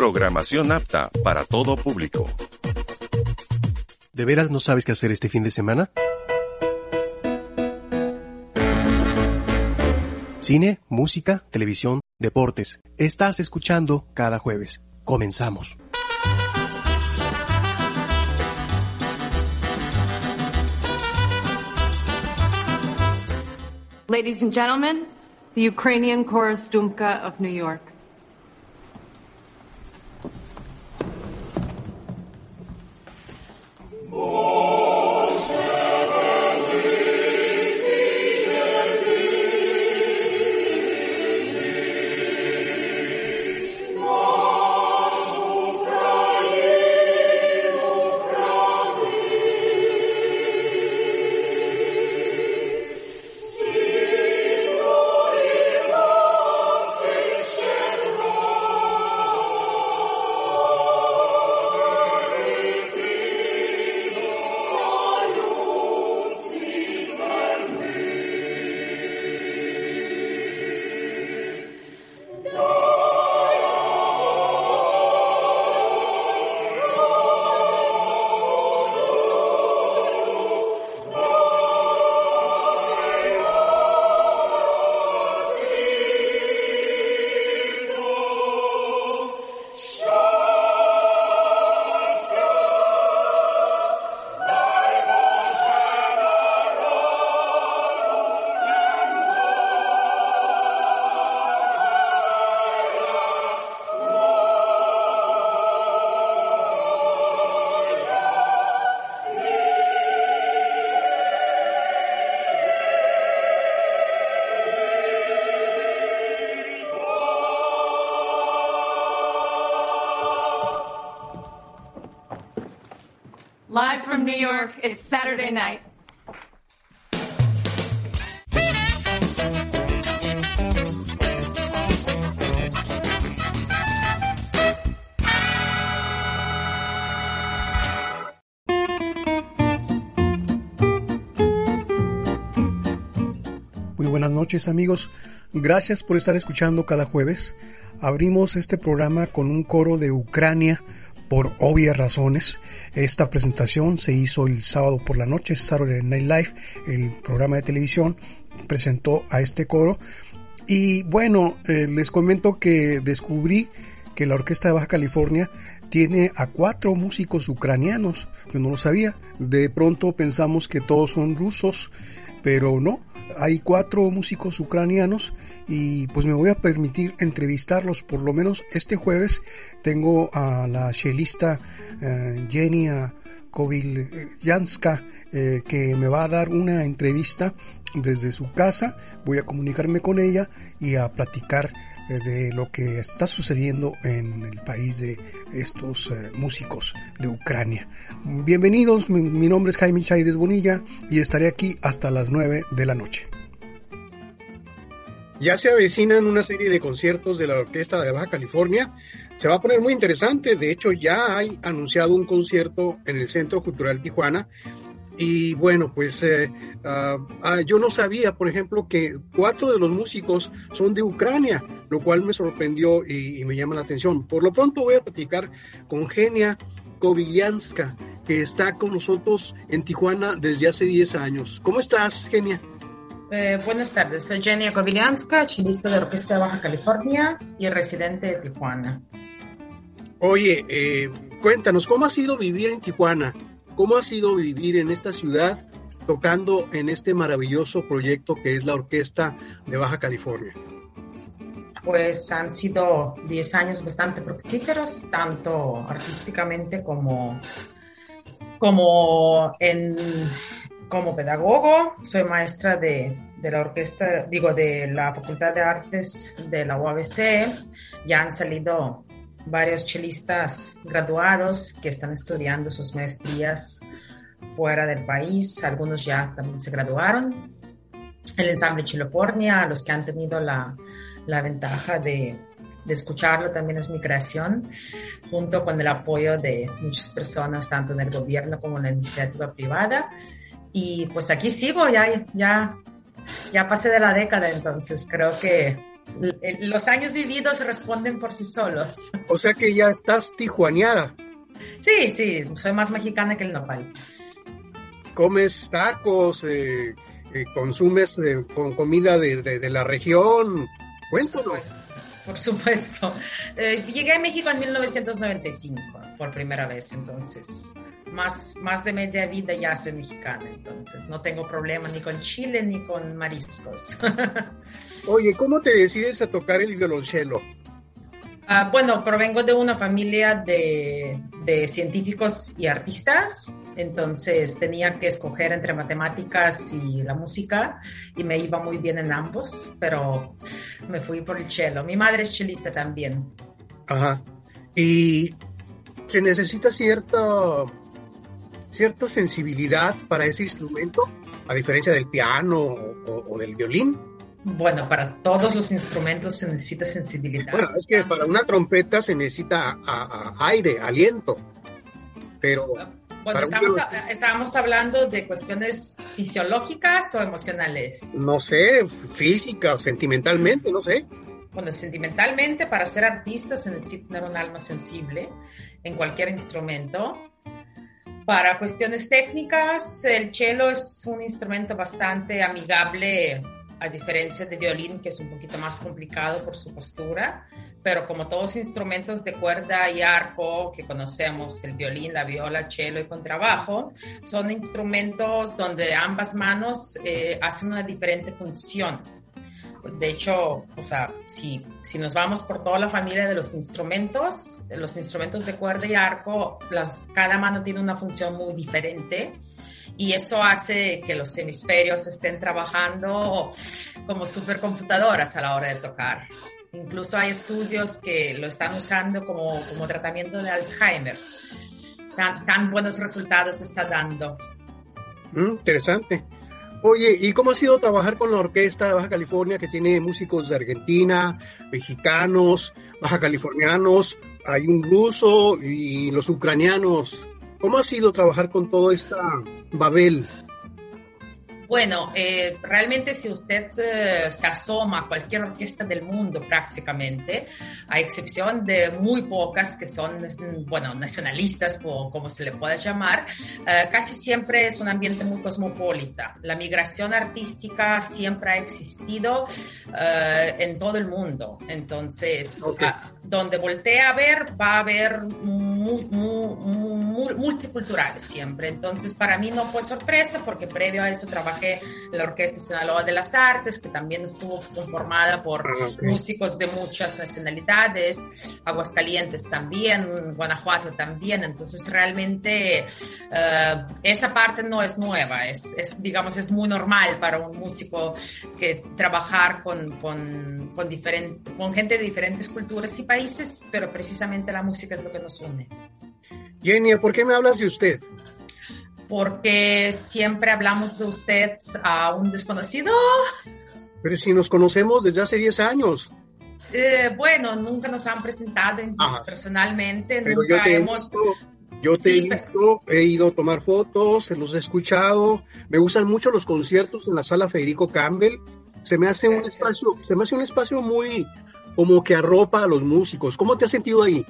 Programación apta para todo público. ¿De veras no sabes qué hacer este fin de semana? Cine, música, televisión, deportes. Estás escuchando cada jueves. Comenzamos. Ladies and gentlemen, the Ukrainian Chorus Dumka of New York. Live from New York, it's Saturday night. Muy buenas noches amigos, gracias por estar escuchando cada jueves. Abrimos este programa con un coro de Ucrania por obvias razones. Esta presentación se hizo el sábado por la noche, Saturday Night Live, el programa de televisión, presentó a este coro. Y bueno, eh, les comento que descubrí que la Orquesta de Baja California tiene a cuatro músicos ucranianos. Yo no lo sabía. De pronto pensamos que todos son rusos, pero no. Hay cuatro músicos ucranianos y pues me voy a permitir entrevistarlos por lo menos este jueves. Tengo a la chelista eh, Jenia Kovilyanska eh, que me va a dar una entrevista desde su casa. Voy a comunicarme con ella y a platicar de lo que está sucediendo en el país de estos eh, músicos de Ucrania. Bienvenidos, mi, mi nombre es Jaime Chaides Bonilla y estaré aquí hasta las 9 de la noche. Ya se avecinan una serie de conciertos de la Orquesta de Baja California. Se va a poner muy interesante. De hecho, ya hay anunciado un concierto en el Centro Cultural Tijuana. Y bueno, pues eh, uh, uh, yo no sabía, por ejemplo, que cuatro de los músicos son de Ucrania, lo cual me sorprendió y, y me llama la atención. Por lo pronto voy a platicar con Genia Kovilyanska, que está con nosotros en Tijuana desde hace 10 años. ¿Cómo estás, Genia? Eh, buenas tardes, soy Jenny Kobilianska, chelista de Orquesta de Baja California y residente de Tijuana. Oye, eh, cuéntanos, ¿cómo ha sido vivir en Tijuana? ¿Cómo ha sido vivir en esta ciudad tocando en este maravilloso proyecto que es la Orquesta de Baja California? Pues han sido 10 años bastante fructíferos, tanto artísticamente como, como pedagogo, soy maestra de, la orquesta, digo, de la Facultad de Artes de la UABC. Ya han salido varios chelistas graduados que están estudiando sus maestrías fuera del país. Algunos ya también se graduaron. El ensamble Chilopornia, los que han tenido la, la ventaja de, de escucharlo también es mi creación, junto con el apoyo de muchas personas, tanto en el gobierno como en la iniciativa privada. Y pues aquí sigo, ya, ya, ya pasé de la década, entonces creo que los años vividos responden por sí solos. O sea que ya estás tijuaneada. Sí, sí, soy más mexicana que el nopal. ¿Comes tacos? Eh, eh, ¿Consumes eh, con comida de, de, la región? Cuéntanos. Por supuesto. llegué a México en 1995 por primera vez, entonces más, más de media vida ya soy mexicana, entonces no tengo problema ni con chile ni con mariscos. Oye, ¿cómo te decides a tocar el violonchelo? Ah, bueno, provengo de una familia de, de, científicos y artistas, entonces tenía que escoger entre matemáticas y la música y me iba muy bien en ambos, pero me fui por el cello. Mi madre es chelista también. Ajá. Y se necesita cierto cierta sensibilidad para ese instrumento, a diferencia del piano o, del violín. Bueno, para todos los instrumentos se necesita sensibilidad. Bueno, es que para una trompeta se necesita aire, aliento, pero... Bueno, estamos, estábamos hablando de cuestiones fisiológicas o emocionales. No sé, física o sentimentalmente, no sé. Bueno, sentimentalmente para ser artista se necesita tener un alma sensible en cualquier instrumento para cuestiones técnicas, el cello es un instrumento bastante amigable, a diferencia de violín, que es un poquito más complicado por su postura, pero como todos instrumentos de cuerda y arco que conocemos, el violín, la viola, cello y contrabajo, son instrumentos donde ambas manos eh, hacen una diferente función de hecho, o sea, si, si nos vamos por toda la familia de los instrumentos, los instrumentos de cuerda y arco, las, cada mano tiene una función muy diferente y eso hace que los hemisferios estén trabajando como supercomputadoras a la hora de tocar. Incluso hay estudios que lo están usando como, como tratamiento de Alzheimer. Tan, buenos resultados está dando. Mm, interesante. Oye, ¿y cómo ha sido trabajar con la orquesta de Baja California que tiene músicos de Argentina, mexicanos, baja californianos, hay un ruso y los ucranianos? ¿Cómo ha sido trabajar con toda esta Babel? Bueno, eh, realmente si usted eh, se asoma a cualquier orquesta del mundo prácticamente, a excepción de muy pocas que son, bueno, nacionalistas o como se le pueda llamar, eh, casi siempre es un ambiente muy cosmopolita. La migración artística siempre ha existido en todo el mundo. Entonces, donde voltea a ver, va a haber muy, muy, multicultural siempre. Entonces, para mí no fue sorpresa porque previo a eso trabajé en la Orquesta Sinaloa de las Artes, que también estuvo conformada por ah, músicos de muchas nacionalidades, Aguascalientes también, Guanajuato también. Entonces, realmente eh, esa parte no es nueva, es, es, digamos, es muy normal para un músico que trabajar con, con, con, con gente de diferentes culturas y países, pero precisamente la música es lo que nos une. Jenny, ¿por qué me hablas de usted? Porque siempre hablamos de usted a un desconocido. Pero si nos conocemos desde hace 10 años. Eh, bueno, nunca nos han presentado personalmente, nunca yo te hemos... He visto, yo te he visto, he ido a tomar fotos, los he escuchado, me gustan mucho los conciertos en la sala Federico Campbell, se me hace un espacio, se me hace un espacio muy como que arropa a los músicos. ¿Cómo te has sentido ahí?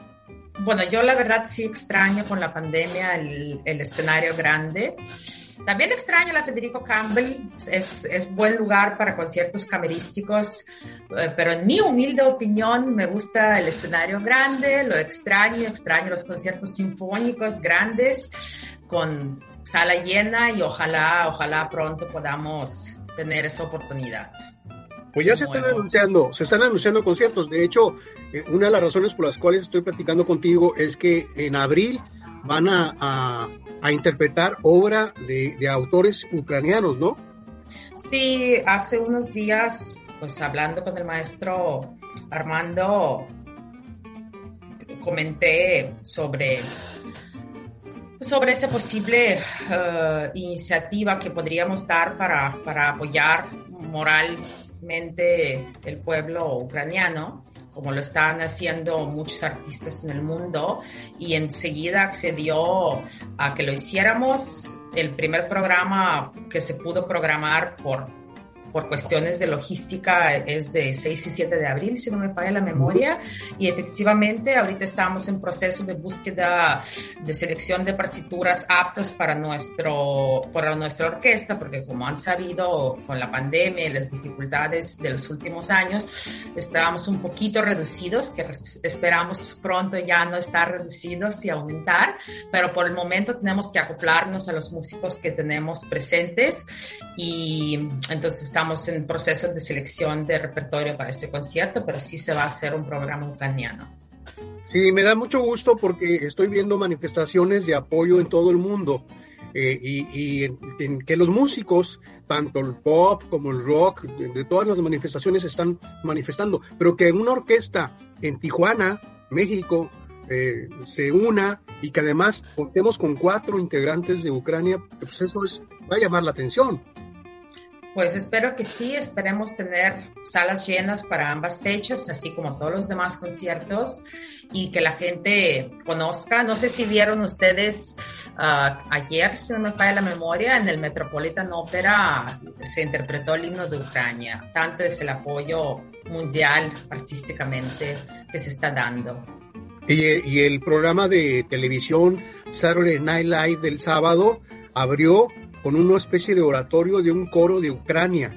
Bueno, yo la verdad sí extraño con la pandemia el, escenario grande. También extraño la Federico Campbell, es, es buen lugar para conciertos camerísticos, eh, pero en mi humilde opinión me gusta el escenario grande, lo extraño, extraño los conciertos sinfónicos grandes con sala llena y ojalá, ojalá pronto podamos tener esa oportunidad. Pues ya se están anunciando, se están anunciando conciertos. De hecho, eh, una de las razones por las cuales estoy platicando contigo es que en abril van a, interpretar obra de, autores ucranianos, ¿no? Sí, hace unos días, pues hablando con el maestro Armando, comenté sobre sobre esa posible eh, iniciativa que podríamos dar para, para apoyar moral el pueblo ucraniano, como lo están haciendo muchos artistas en el mundo, y enseguida accedió a que lo hiciéramos. El primer programa que se pudo programar por por cuestiones de logística es de 6 y 7 de abril, si no me falla la memoria, y efectivamente ahorita estamos en proceso de búsqueda de selección de partituras aptas para, nuestro, para nuestra orquesta, porque como han sabido con la pandemia y las dificultades de los últimos años, estábamos un poquito reducidos, que esperamos pronto ya no estar reducidos y aumentar, pero por el momento tenemos que acoplarnos a los músicos que tenemos presentes. Y entonces estamos estamos en proceso de selección de repertorio para este concierto, pero sí se va a hacer un programa ucraniano. Sí, me da mucho gusto porque estoy viendo manifestaciones de apoyo en todo el mundo eh, y, en, que los músicos, tanto el pop como el rock, de, todas las manifestaciones están manifestando, pero que una orquesta en Tijuana, México, eh, se una y que además contemos con cuatro integrantes de Ucrania, pues eso es, va a llamar la atención. Pues espero que sí, esperemos tener salas llenas para ambas fechas, así como todos los demás conciertos, y que la gente conozca. No sé si vieron ustedes ah, ayer, si no me falla la memoria, en el Metropolitan Opera se interpretó el himno de Ucrania. Tanto es el apoyo mundial artísticamente que se está dando. Y el programa de televisión Saturday Night Live del sábado abrió con una especie de oratorio de un coro de Ucrania.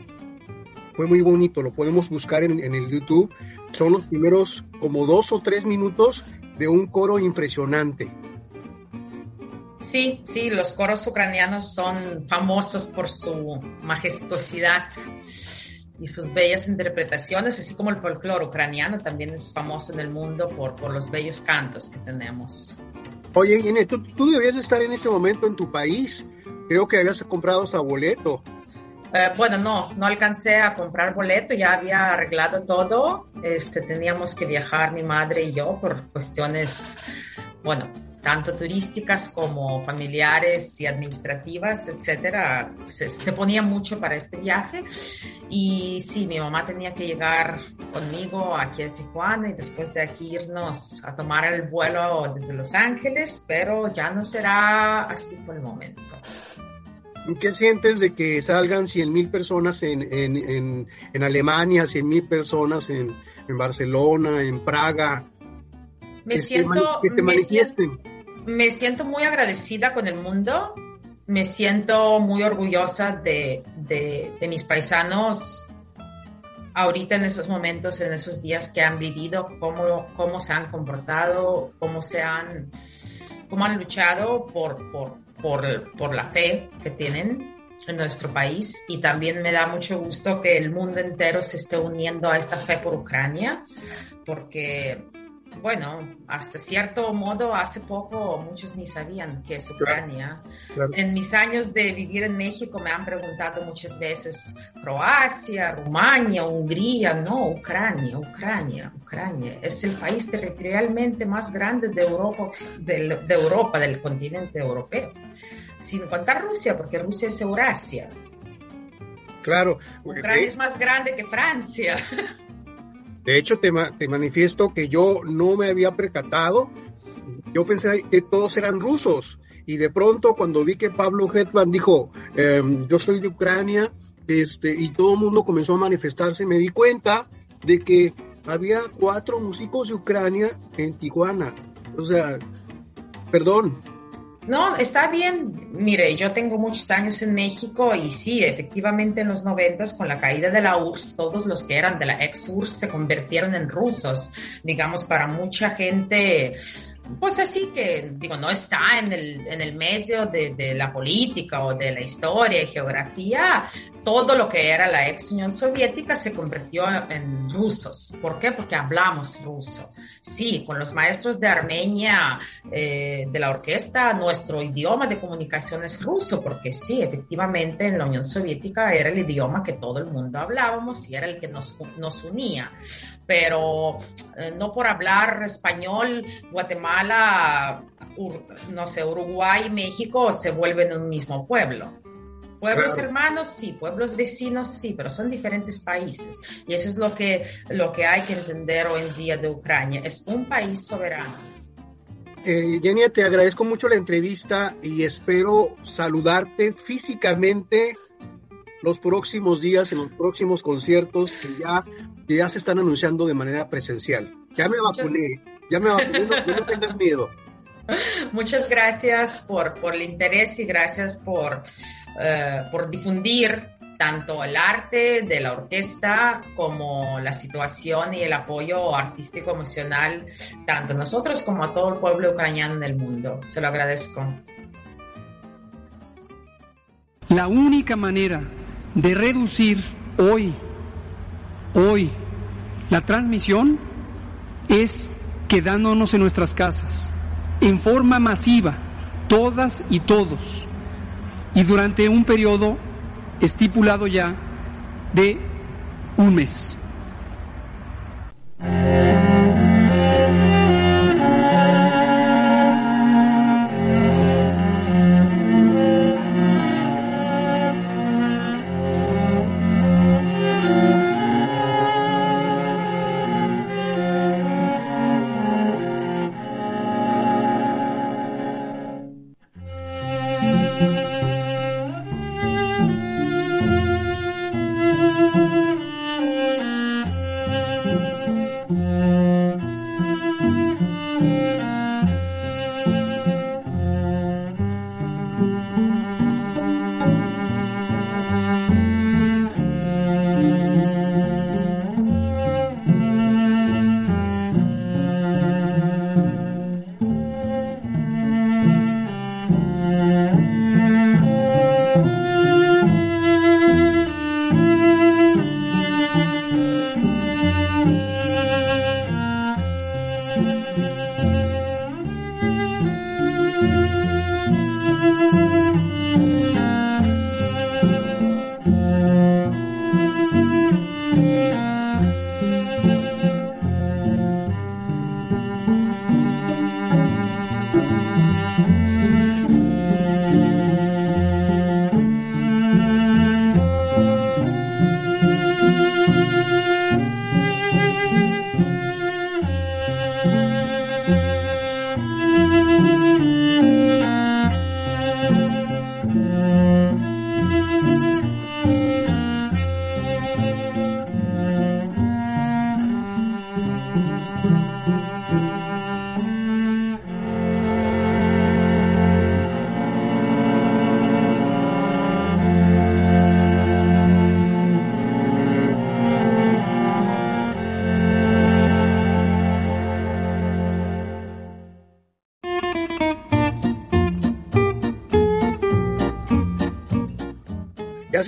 Fue muy bonito, lo podemos buscar en, el YouTube. Son los primeros como dos o tres minutos de un coro impresionante. Sí, sí, los coros ucranianos son famosos por su majestuosidad y sus bellas interpretaciones, así como el folclore ucraniano también es famoso en el mundo por, por los bellos cantos que tenemos. Oye, Inés, tú, tú, deberías estar en este momento en tu país. Creo que habías comprado ese boleto. Eh, bueno, no, no alcancé a comprar boleto, ya había arreglado todo. Este, teníamos que viajar mi madre y yo por cuestiones, bueno, tanto turísticas como familiares y administrativas, etcétera, se, se, ponía mucho para este viaje. Y sí, mi mamá tenía que llegar conmigo aquí a Tijuana y después de aquí irnos a tomar el vuelo desde Los Ángeles, pero ya no será así por el momento. ¿Qué sientes de que salgan 100 mil personas en, en, en, en Alemania, 100 mil personas en, en Barcelona, en Praga? Me siento, que se manifiesten me siento muy agradecida con el mundo, me siento muy orgullosa de, de, mis paisanos ahorita en esos momentos, en esos días que han vivido, cómo, cómo se han comportado, cómo se han, cómo han luchado por, por, por, por la fe que tienen en nuestro país. Y también me da mucho gusto que el mundo entero se esté uniendo a esta fe por Ucrania porque bueno, hasta cierto modo, hace poco muchos ni sabían que es Ucrania. En mis años de vivir en México me han preguntado muchas veces Croacia, Rumania, Hungría, no, Ucrania, Ucrania, Ucrania. Es el país territorialmente más grande de Europa, de, de Europa, del continente europeo. Sin contar Rusia, porque Rusia es Eurasia. Claro. Ucrania es más grande que Francia. De hecho, te, te, manifiesto que yo no me había percatado. Yo pensé que todos eran rusos. Y de pronto, cuando vi que Pablo Hetman dijo, em, yo soy de Ucrania, este, y todo el mundo comenzó a manifestarse, me di cuenta de que había cuatro músicos de Ucrania en Tijuana. O sea, perdón, no, está bien. Mire, yo tengo muchos años en México y sí, efectivamente en los noventas con la caída de la URSS, todos los que eran de la ex URSS se convirtieron en rusos. Digamos, para mucha gente pues así que, digo, no está en el, en el medio de, de, la política o de la historia y geografía, todo lo que era la ex Unión Soviética se convirtió en rusos. ¿Por qué? Porque hablamos ruso. Sí, con los maestros de Armenia, eh, de la orquesta, nuestro idioma de comunicación es ruso, porque sí, efectivamente en la Unión Soviética era el idioma que todo el mundo hablábamos y era el que nos, nos unía pero eh, no por hablar español, Guatemala, no sé, Uruguay, México se vuelven un mismo pueblo. Pueblos hermanos, sí, pueblos vecinos, sí, pero son diferentes países. Y eso es lo que, lo que hay que entender hoy en día de Ucrania. Es un país soberano. Eh, te agradezco mucho la entrevista y espero saludarte físicamente los próximos días, en los próximos conciertos que ya, que ya se están anunciando de manera presencial. Ya me vacuné, ya me vacuné, no, no tengas miedo. Muchas gracias por, por, el interés y gracias por, uh, por difundir tanto el arte de la orquesta como la situación y el apoyo artístico emocional, tanto a nosotros como a todo el pueblo ucraniano en el mundo. Se lo agradezco. La única manera de reducir hoy, hoy, la transmisión es quedándonos en nuestras casas, en forma masiva, todas y todos, y durante un periodo estipulado ya de un mes.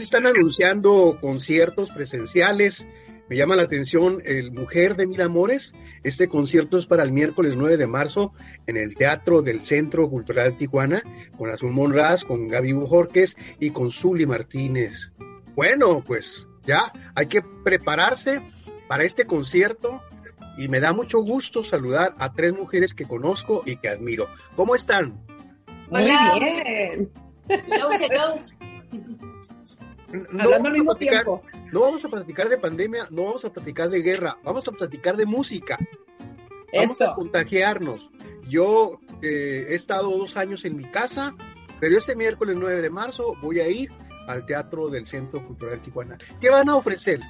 Están anunciando conciertos presenciales. Me llama la atención el Mujer de Mil Amores. Este concierto es para el miércoles 9 de marzo en el Teatro del Centro Cultural Tijuana con Azul Monraz, con Gaby Bujorques y con Zuli Martínez. Bueno, pues ya hay que prepararse para este concierto y me da mucho gusto saludar a tres mujeres que conozco y que admiro. ¿Cómo están? Muy bien. No vamos, a platicar, no vamos a platicar de pandemia, no vamos a platicar de guerra, vamos a platicar de música. Vamos a contagiarnos. Yo eh, he estado dos años en mi casa, pero ese miércoles 9 de marzo voy a ir al Teatro del Centro Cultural Tijuana. ¿Qué van a ofrecer?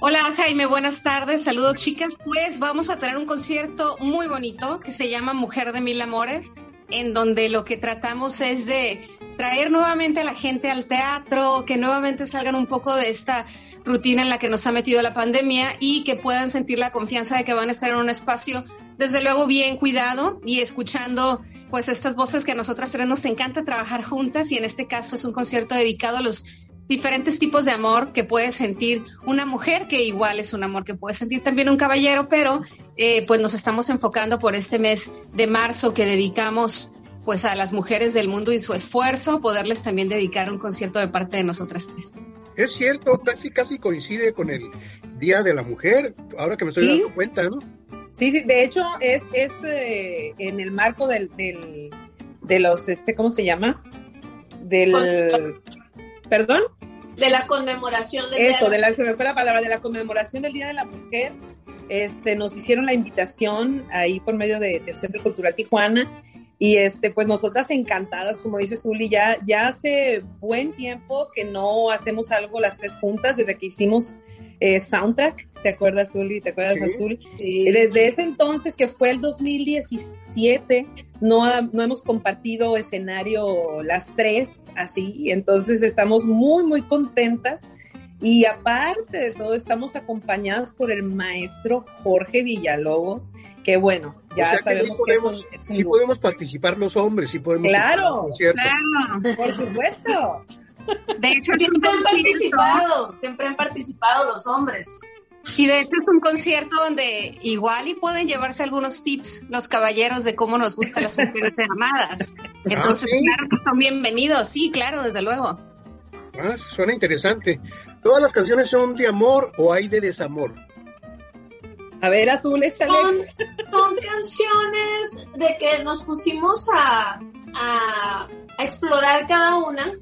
Hola Jaime, buenas tardes, saludos chicas. Pues vamos a tener un concierto muy bonito que se llama Mujer de Mil Amores en donde lo que tratamos es de traer nuevamente a la gente al teatro, que nuevamente salgan un poco de esta rutina en la que nos ha metido la pandemia y que puedan sentir la confianza de que van a estar en un espacio, desde luego, bien cuidado y escuchando pues estas voces que a nosotras tres nos encanta trabajar juntas y en este caso es un concierto dedicado a los diferentes tipos de amor que puede sentir una mujer, que igual es un amor que puede sentir también un caballero, pero eh, pues nos estamos enfocando por este mes de marzo que dedicamos pues a las mujeres del mundo y su esfuerzo, poderles también dedicar un concierto de parte de nosotras tres. Es cierto, casi casi coincide con el Día de la Mujer, ahora que me estoy dando cuenta, ¿no? Sí, sí, de hecho es, es eh, en el marco del, del, de los, este, ¿cómo se llama? Del... ¿Perdón? De la conmemoración del Eso, Día de la, se me fue la palabra, de la conmemoración del Día de la Mujer. Este, nos hicieron la invitación ahí por medio de, del Centro Cultural Tijuana Y este, pues nosotras encantadas, como dice Zuli, ya, ya hace buen tiempo que no hacemos algo las tres juntas, desde que hicimos eh, soundtrack, ¿te acuerdas, Zuli? ¿Te acuerdas, Sí. Azul? Sí, Desde ese entonces, que fue el 2017, no, ha- no hemos compartido escenario las tres así, entonces estamos muy, muy contentas. Y aparte de todo, estamos acompañadas por el maestro Jorge Villalobos, que bueno, ya O sea que sí sabemos que es podemos, un, es un sí podemos participar los hombres, sí podemos Claro. Claro. Por supuesto. De hecho, Siempre han participado, siempre han participado los hombres. Y de hecho es un concierto donde igual y pueden llevarse algunos tips los caballeros de cómo nos gustan las mujeres. Entonces, Ah, ¿sí? claro que son bienvenidos, sí, claro, desde luego. Ah, suena interesante. ¿Todas las canciones son de amor o hay de desamor? A ver, Azul, échale. Son, son canciones de que nos pusimos a, a, a explorar cada una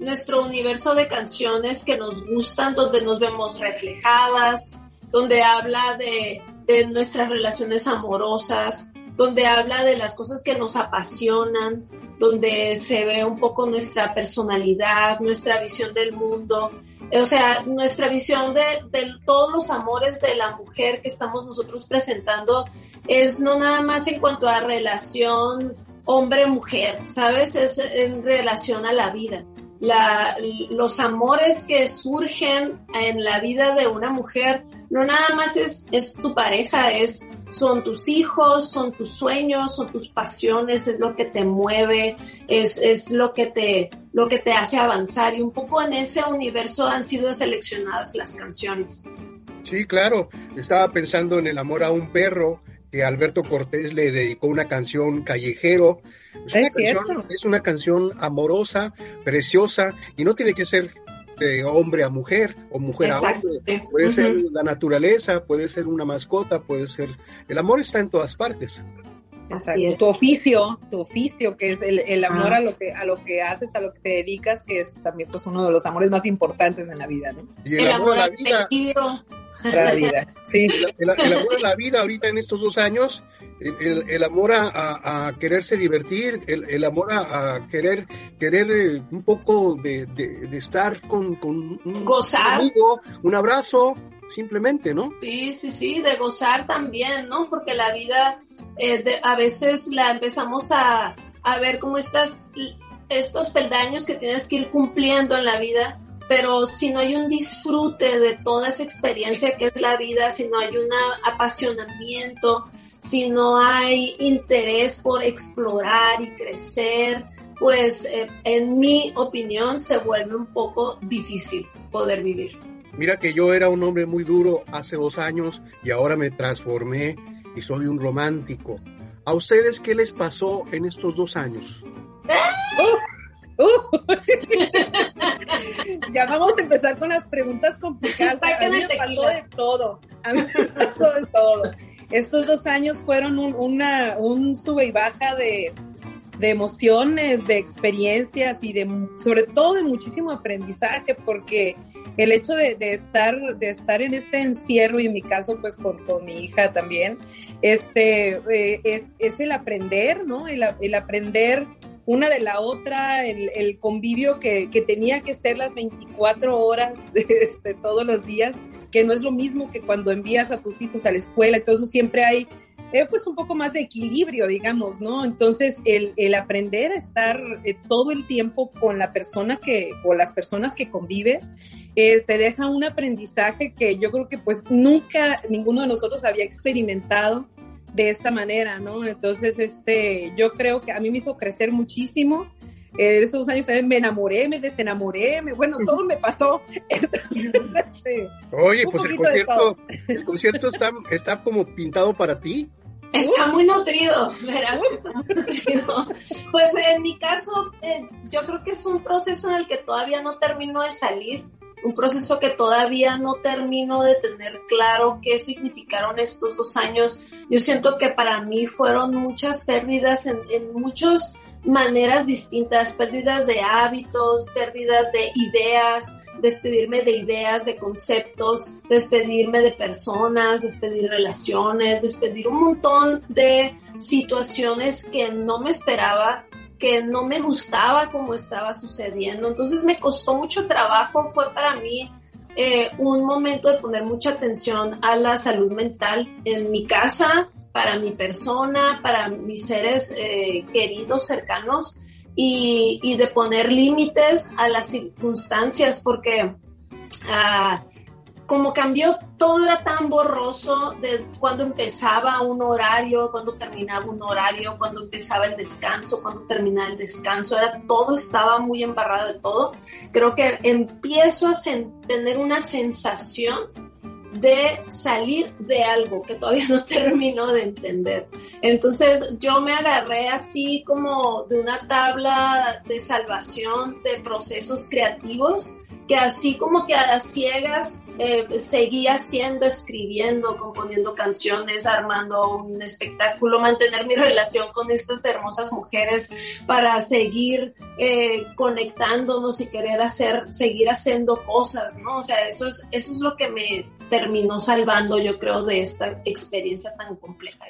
nuestro universo de canciones que nos gustan, donde nos vemos reflejadas, donde habla de, de nuestras relaciones amorosas, donde habla de las cosas que nos apasionan, donde se ve un poco nuestra personalidad, nuestra visión del mundo, o sea, nuestra visión de, de todos los amores de la mujer que estamos nosotros presentando es no nada más en cuanto a relación hombre-mujer, ¿sabes? Es en relación a la vida. La, los amores que surgen en la vida de una mujer no nada más es, es tu pareja, es, son tus hijos, son tus sueños, son tus pasiones, es lo que te mueve, es, es lo, que te, lo que te hace avanzar y un poco en ese universo han sido seleccionadas las canciones. Sí, claro. Estaba pensando en el amor a un perro Alberto Cortés le dedicó una canción callejero. Es, una, cierto. canción, es una canción amorosa, preciosa y no tiene que ser de hombre a mujer o mujer a hombre. Puede ser la naturaleza, puede ser una mascota, puede ser... El amor está en todas partes. Así Exacto. es. Tu oficio, tu oficio, que es el, el amor Ah. a lo que a lo que haces, a lo que te dedicas, que es también pues uno de los amores más importantes en la vida, ¿no? Y el, amor a la vida. La vida. Sí. el, el amor a la vida ahorita en estos dos años, el, el- amor a, a- quererse divertir, el, el amor a, a querer querer eh, un poco de, de- de estar con, con un Gozar. amigo, un abrazo, simplemente, ¿no? Sí, sí, sí, de gozar también, ¿no? Porque la vida eh, de- a veces la empezamos a, a ver como estas, estos peldaños que tienes que ir cumpliendo en la vida, pero si no hay un disfrute de toda esa experiencia que es la vida, si no hay un apasionamiento, si no hay interés por explorar y crecer, pues eh, en mi opinión se vuelve un poco difícil poder vivir. Mira que yo era un hombre muy duro hace dos años y ahora me transformé y soy un romántico. ¿A ustedes qué les pasó en estos dos años? Uh. ya vamos a empezar con las preguntas complicadas. A mí me pasó de todo. A mí me pasó de todo. Estos dos años fueron un, una, un sube y baja de, de emociones, de experiencias y de sobre todo de muchísimo aprendizaje, porque el hecho de, de estar, de estar en este encierro, y en mi caso, pues con, con mi hija también, este, eh, es, es el aprender, ¿no? El, el aprender una de la otra, el, convivio que, que, tenía que ser las 24 horas este, todos los días, que no es lo mismo que cuando envías a tus hijos a la escuela, entonces siempre hay eh, pues un poco más de equilibrio, digamos, ¿no? Entonces el, el aprender a estar eh, todo el tiempo con la persona que, o las personas que convives, eh, te deja un aprendizaje que yo creo que pues nunca ninguno de nosotros había experimentado de esta manera, ¿no? Entonces, este, yo creo que a mí me hizo crecer muchísimo. En esos años también me enamoré, me desenamoré, me, bueno, todo me pasó. Entonces, este, Oye, pues el concierto, el concierto está, está como pintado para ti. Está muy nutrido, verás, está muy nutrido. Pues en mi caso, eh, yo creo que es un proceso en el que todavía no termino de salir un proceso que todavía no termino de tener claro qué significaron estos dos años. Yo siento que para mí fueron muchas pérdidas en, en muchos maneras distintas, pérdidas de hábitos, pérdidas de ideas, despedirme de ideas, de conceptos, despedirme de personas, despedir relaciones, despedir un montón de situaciones que no me esperaba, que no me gustaba como estaba sucediendo. Entonces me costó mucho trabajo, fue para mí eh, un momento de poner mucha atención a la salud mental en mi casa, para mi persona, para mis seres eh, queridos, cercanos y, de poner límites a las circunstancias porque ah, como cambió, todo era tan borroso de cuando empezaba un horario, cuando terminaba un horario, cuando empezaba el descanso, cuando terminaba el descanso, era todo estaba muy embarrado de todo. Creo que empiezo a tener una sensación de salir de algo que todavía no termino de entender. Entonces yo me agarré así como de una tabla de salvación de procesos creativos que así como que a las ciegas eh, seguía haciendo, escribiendo, componiendo canciones, armando un espectáculo, mantener mi relación con estas hermosas mujeres para seguir eh, conectándonos y querer hacer, seguir haciendo cosas, ¿no? O sea, eso es, eso es lo que me terminó salvando, yo creo, de esta experiencia tan compleja.